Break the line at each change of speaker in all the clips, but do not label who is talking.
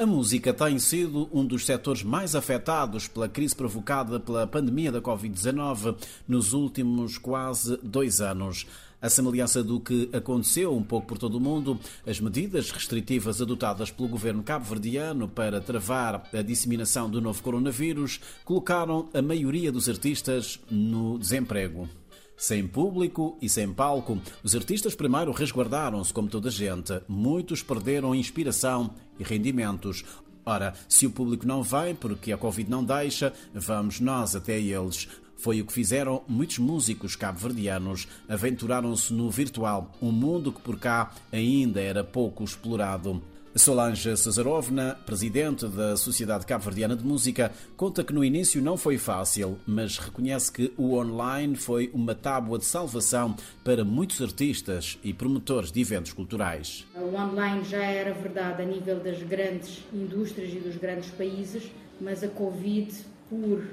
A música tem sido um dos setores mais afetados pela crise provocada pela pandemia da Covid-19 nos últimos quase dois anos. A semelhança do que aconteceu um pouco por todo o mundo, as medidas restritivas adotadas pelo governo cabo-verdiano para travar a disseminação do novo coronavírus colocaram a maioria dos artistas no desemprego. Sem público e sem palco, os artistas primeiro resguardaram-se como toda a gente. Muitos perderam inspiração e rendimentos. Ora, se o público não vem porque a Covid não deixa, vamos nós até eles. Foi o que fizeram muitos músicos cabo-verdianos. Aventuraram-se no virtual, um mundo que por cá ainda era pouco explorado. Solange Cesarovna, presidente da Sociedade Cabo-Verdiana de Música, conta que no início não foi fácil, mas reconhece que o online foi uma tábua de salvação para muitos artistas e promotores de eventos culturais.
O online já era verdade a nível das grandes indústrias e dos grandes países, mas a Covid, por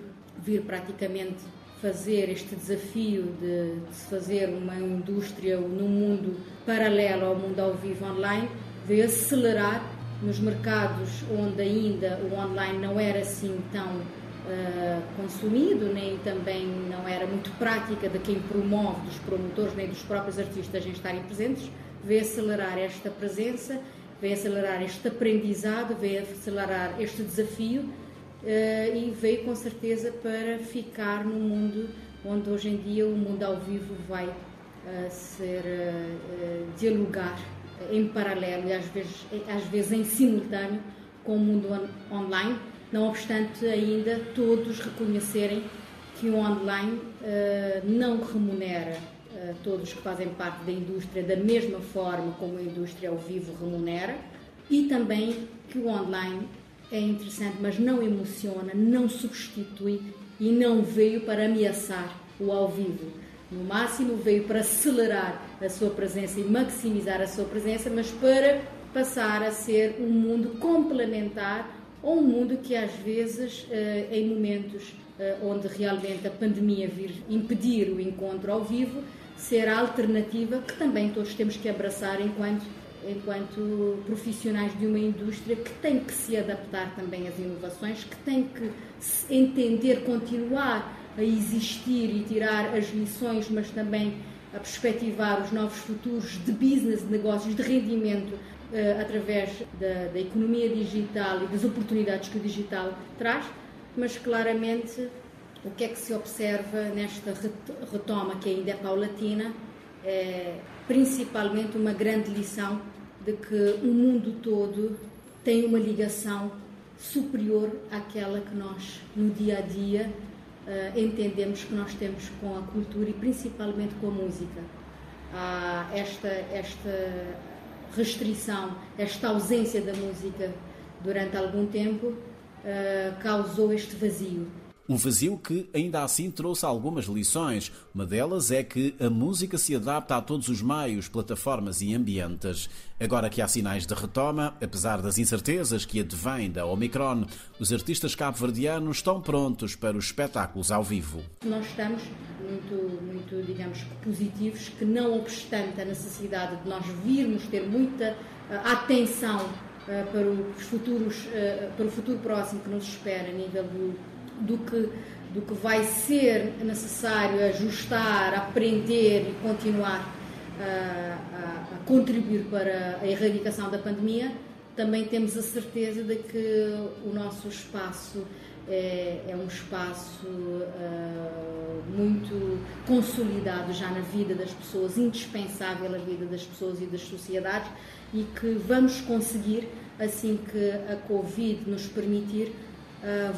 vir praticamente fazer este desafio de, de se fazer uma indústria num mundo paralelo ao mundo ao vivo online, veio acelerar nos mercados onde ainda o online não era assim tão uh, consumido, nem também não era muito prática de quem promove, dos promotores, nem dos próprios artistas em estarem presentes, veio acelerar esta presença, veio acelerar este aprendizado, veio acelerar este desafio uh, e veio com certeza para ficar no mundo onde hoje em dia o mundo ao vivo vai uh, ser dialogar em paralelo e às vezes, às vezes em simultâneo com o mundo on online, não obstante ainda todos reconhecerem que o online uh, não remunera uh, todos que fazem parte da indústria da mesma forma como a indústria ao vivo remunera e também que o online é interessante, mas não emociona, não substitui e não veio para ameaçar o ao vivo no máximo, veio para acelerar a sua presença e maximizar a sua presença, mas para passar a ser um mundo complementar ou um mundo que às vezes, eh, em momentos eh, onde realmente a pandemia vir impedir o encontro ao vivo, ser a alternativa que também todos temos que abraçar enquanto enquanto profissionais de uma indústria que tem que se adaptar também às inovações, que tem que entender, continuar a existir e tirar as lições, mas também a perspectivar os novos futuros de business, de negócios, de rendimento uh, através da, da, economia digital e das oportunidades que o digital traz, mas claramente o que é que se observa nesta retoma, que ainda é paulatina, é principalmente uma grande lição de que o mundo todo tem uma ligação superior àquela que nós, no dia a dia, uh, entendemos que nós temos com a cultura e principalmente com a música. Uh, esta, esta restrição, esta ausência da música durante algum tempo uh, causou este vazio.
Um vazio que ainda assim trouxe algumas lições. Uma delas é que a música se adapta a todos os meios, plataformas e ambientes. Agora que há sinais de retoma, apesar das incertezas que advêm da Omicron, os artistas cabo-verdianos estão prontos para os espetáculos ao vivo.
Nós estamos muito, muito, digamos, positivos que não obstante a necessidade de nós virmos ter muita uh, atenção uh, para os futuros, uh, para o futuro próximo que nos espera a nível do do que, do que vai ser necessário ajustar, aprender e continuar a, a, a contribuir para a erradicação da pandemia, também temos a certeza de que o nosso espaço é, é um espaço uh, muito consolidado já na vida das pessoas, indispensável na vida das pessoas e das sociedades e que vamos conseguir, assim que a Covid nos permitir,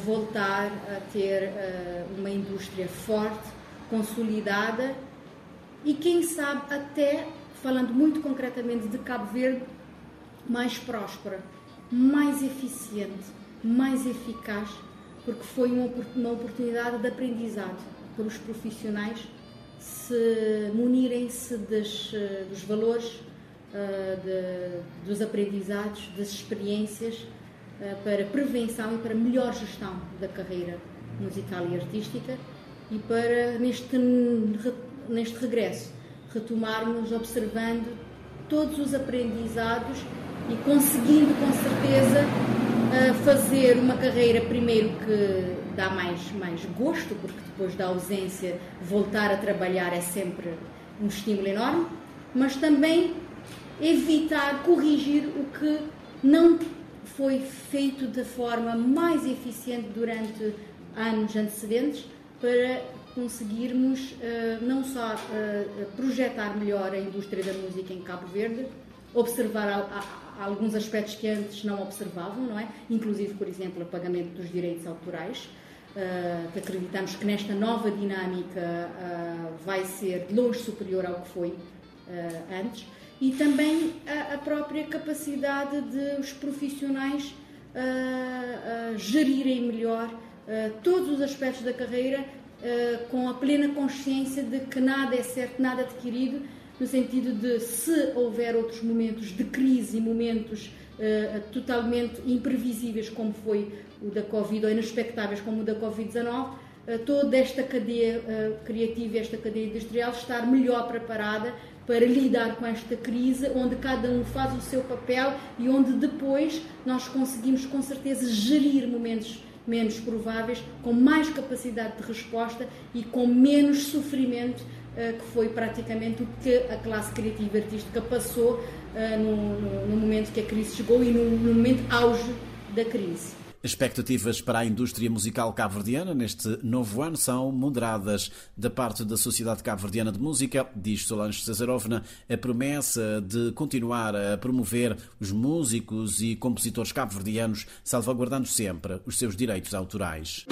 voltar a ter uh, uma indústria forte, consolidada e, quem sabe, até, falando muito concretamente de Cabo Verde, mais próspera, mais eficiente, mais eficaz, porque foi uma, uma oportunidade de aprendizado para os profissionais se munirem-se dos valores, uh, de, dos aprendizados, das experiências eh, para prevenção e para melhor gestão da carreira musical e artística e para, neste, neste regresso, retomarmos observando todos os aprendizados e conseguindo, com certeza, fazer uma carreira primeiro que dá mais, mais gosto, porque depois da ausência voltar a trabalhar é sempre um estímulo enorme, mas também evitar, corrigir o que não foi feito da forma mais eficiente durante anos antecedentes para conseguirmos uh, não só uh, projetar melhor a indústria da música em Cabo Verde, observar alguns aspectos que antes não observavam, não é? Inclusive, por exemplo, o pagamento dos direitos autorais, uh, que acreditamos que nesta nova dinâmica vai ser de longe superior ao que foi antes, e também a, a, própria capacidade de os profissionais gerirem melhor todos os aspectos da carreira uh, com a plena consciência de que nada é certo, nada adquirido, no sentido de se houver outros momentos de crise momentos uh, totalmente imprevisíveis, como foi o da Covid, ou inexpectáveis, como o da Covid-19, uh, toda esta cadeia criativa e esta cadeia industrial estar melhor preparada para lidar com esta crise, onde cada um faz o seu papel e onde depois nós conseguimos com certeza gerir momentos menos prováveis, com mais capacidade de resposta e com menos sofrimento, uh, que foi praticamente o que a classe criativa e artística passou no, momento que a crise chegou e no momento auge da crise.
Expectativas para a indústria musical cabo-verdiana neste novo ano são moderadas. Da parte da Sociedade Cabo-Verdiana de Música, diz Solange Cesarovna, a promessa de continuar a promover os músicos e compositores cabo-verdianos, salvaguardando sempre os seus direitos autorais.